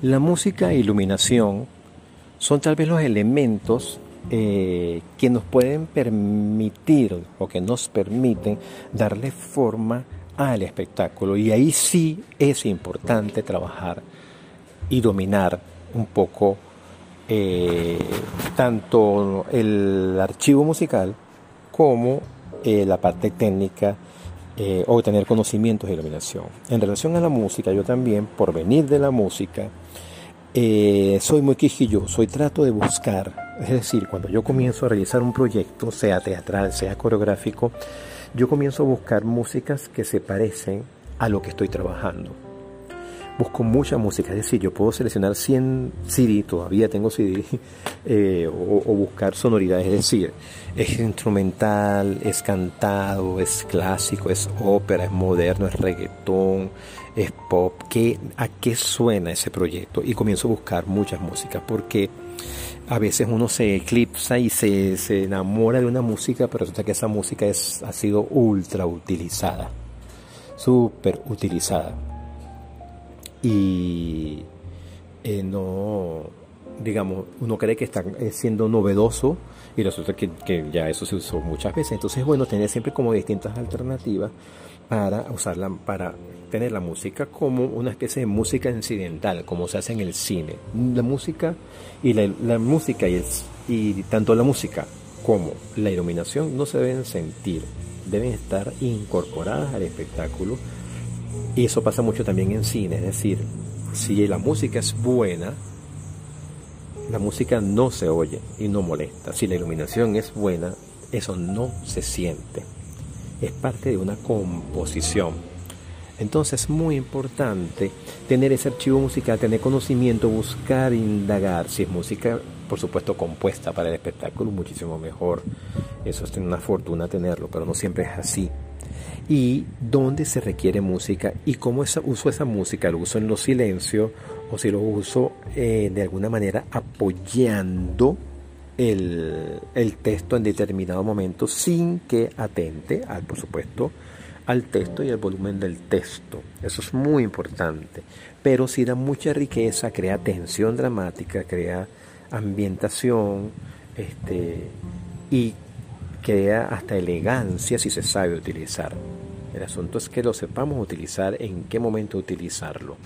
La música e iluminación son tal vez los elementos eh, que nos pueden permitir o que nos permiten darle forma al espectáculo. Y ahí sí es importante trabajar y dominar un poco eh, tanto el archivo musical como eh, la parte técnica eh, o tener conocimientos de iluminación. En relación a la música, yo también, por venir de la música, soy muy quisquilloso y trato de buscar, es decir, cuando yo comienzo a realizar un proyecto, sea teatral, sea coreográfico, yo comienzo a buscar músicas que se parecen a lo que estoy trabajando busco mucha música, es decir, yo puedo seleccionar 100 CD, todavía tengo CD, eh, o, buscar sonoridades, es decir, es instrumental, es cantado, es clásico, es ópera, es moderno, es reggaetón, es pop, ¿Qué, ¿a qué suena ese proyecto? Y comienzo a buscar muchas músicas, porque a veces uno se eclipsa y se, se enamora de una música, pero resulta que esa música ha sido ultra utilizada, súper utilizada y eh, no, digamos, uno cree que está eh, siendo novedoso y resulta que, que, ya eso se usó muchas veces. Entonces, bueno, tener siempre como distintas alternativas para usarla, para tener la música como una especie de música incidental, como se hace en el cine. La música y la, música y, y tanto la música como la iluminación no se deben sentir, deben estar incorporadas al espectáculo y eso pasa mucho también en cine, es decir, si la música es buena, la música no se oye y no molesta. Si la iluminación es buena, eso no se siente. Es parte de una composición. Entonces es muy importante tener ese archivo musical, tener conocimiento, buscar, indagar. Si es música, por supuesto, compuesta para el espectáculo, muchísimo mejor. Eso es una fortuna tenerlo, pero no siempre es así y dónde se requiere música y cómo uso esa música, lo uso en los silencios o si lo uso eh, de alguna manera apoyando el, el, texto en determinado momento sin que atente, al, por supuesto, al texto y al volumen del texto. Eso es muy importante. Pero si da mucha riqueza, crea tensión dramática, crea ambientación este, y crea hasta elegancia si se sabe utilizar. El asunto es que lo sepamos utilizar, en qué momento utilizarlo,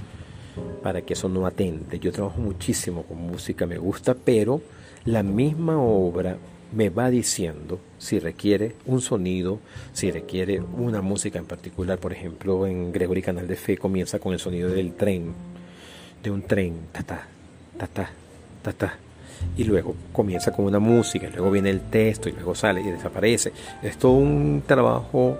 para que eso no atente. Yo trabajo muchísimo con música, me gusta, pero la misma obra me va diciendo si requiere un sonido, si requiere una música en particular. Por ejemplo, en Gregory Canal de Fe comienza con el sonido del tren, de un tren, ta ta, ta ta, ta ta y luego comienza con una música, luego viene el texto y luego sale y desaparece. Es todo un trabajo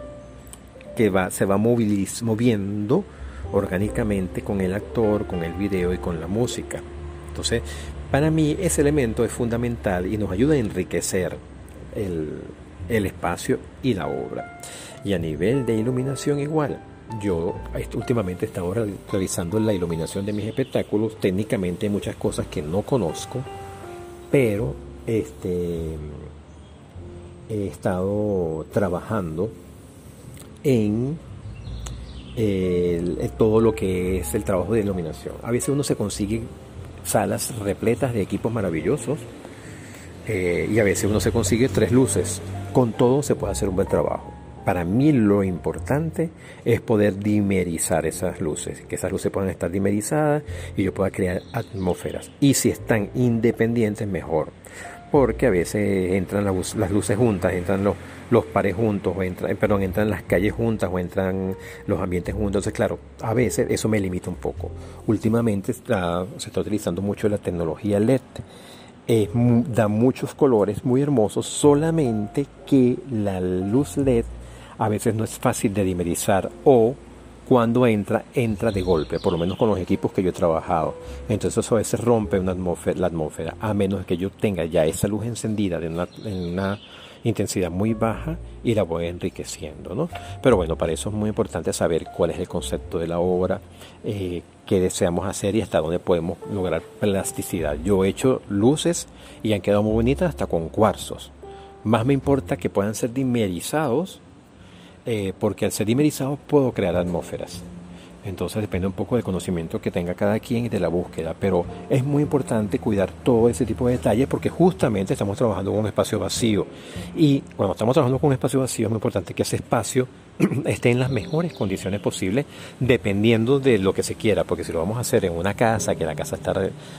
que va, se va moviendo orgánicamente con el actor, con el video y con la música. Entonces, para mí ese elemento es fundamental y nos ayuda a enriquecer el, el espacio y la obra. Y a nivel de iluminación igual. Yo últimamente he estado realizando la iluminación de mis espectáculos. Técnicamente hay muchas cosas que no conozco pero este, he estado trabajando en todo lo que es el trabajo de iluminación. A veces uno se consigue salas repletas de equipos maravillosos eh, y a veces uno se consigue tres luces. Con todo se puede hacer un buen trabajo. Para mí lo importante es poder dimerizar esas luces, que esas luces puedan estar dimerizadas y yo pueda crear atmósferas. Y si están independientes, mejor. Porque a veces entran las luces juntas, entran los, pares juntos, o entran, eh, perdón, entran las calles juntas o entran los ambientes juntos. Entonces, claro, a veces eso me limita un poco. Últimamente se está utilizando mucho la tecnología LED. da muchos colores muy hermosos, solamente que la luz LED a veces no es fácil de dimerizar o cuando entra, entra de golpe, por lo menos con los equipos que yo he trabajado. Entonces eso a veces rompe una atmósfera, la atmósfera, a menos que yo tenga ya esa luz encendida de una, en una intensidad muy baja y la voy enriqueciendo. ¿no? Pero bueno, para eso es muy importante saber cuál es el concepto de la obra, eh, qué deseamos hacer y hasta dónde podemos lograr plasticidad. Yo he hecho luces y han quedado muy bonitas hasta con cuarzos. Más me importa que puedan ser dimerizados eh, porque al ser dimerizados puedo crear atmósferas. Entonces depende un poco del conocimiento que tenga cada quien y de la búsqueda, pero es muy importante cuidar todo ese tipo de detalles porque justamente estamos trabajando con un espacio vacío y cuando estamos trabajando con un espacio vacío es muy importante que ese espacio esté en las mejores condiciones posibles dependiendo de lo que se quiera, porque si lo vamos a hacer en una casa, que la casa está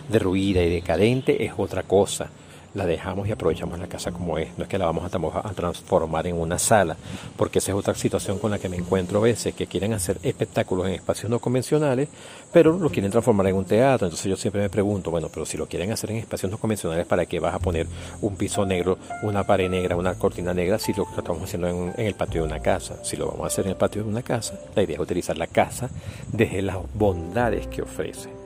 derruida y decadente, es otra cosa la dejamos y aprovechamos la casa como es. No es que la vamos a, transformar en una sala, porque esa es otra situación con la que me encuentro a veces, que quieren hacer espectáculos en espacios no convencionales, pero lo quieren transformar en un teatro. Entonces yo siempre me pregunto, bueno, pero si lo quieren hacer en espacios no convencionales, ¿para qué vas a poner un piso negro, una pared negra, una cortina negra, si lo estamos haciendo en, en el patio de una casa? Si lo vamos a hacer en el patio de una casa, la idea es utilizar la casa desde las bondades que ofrece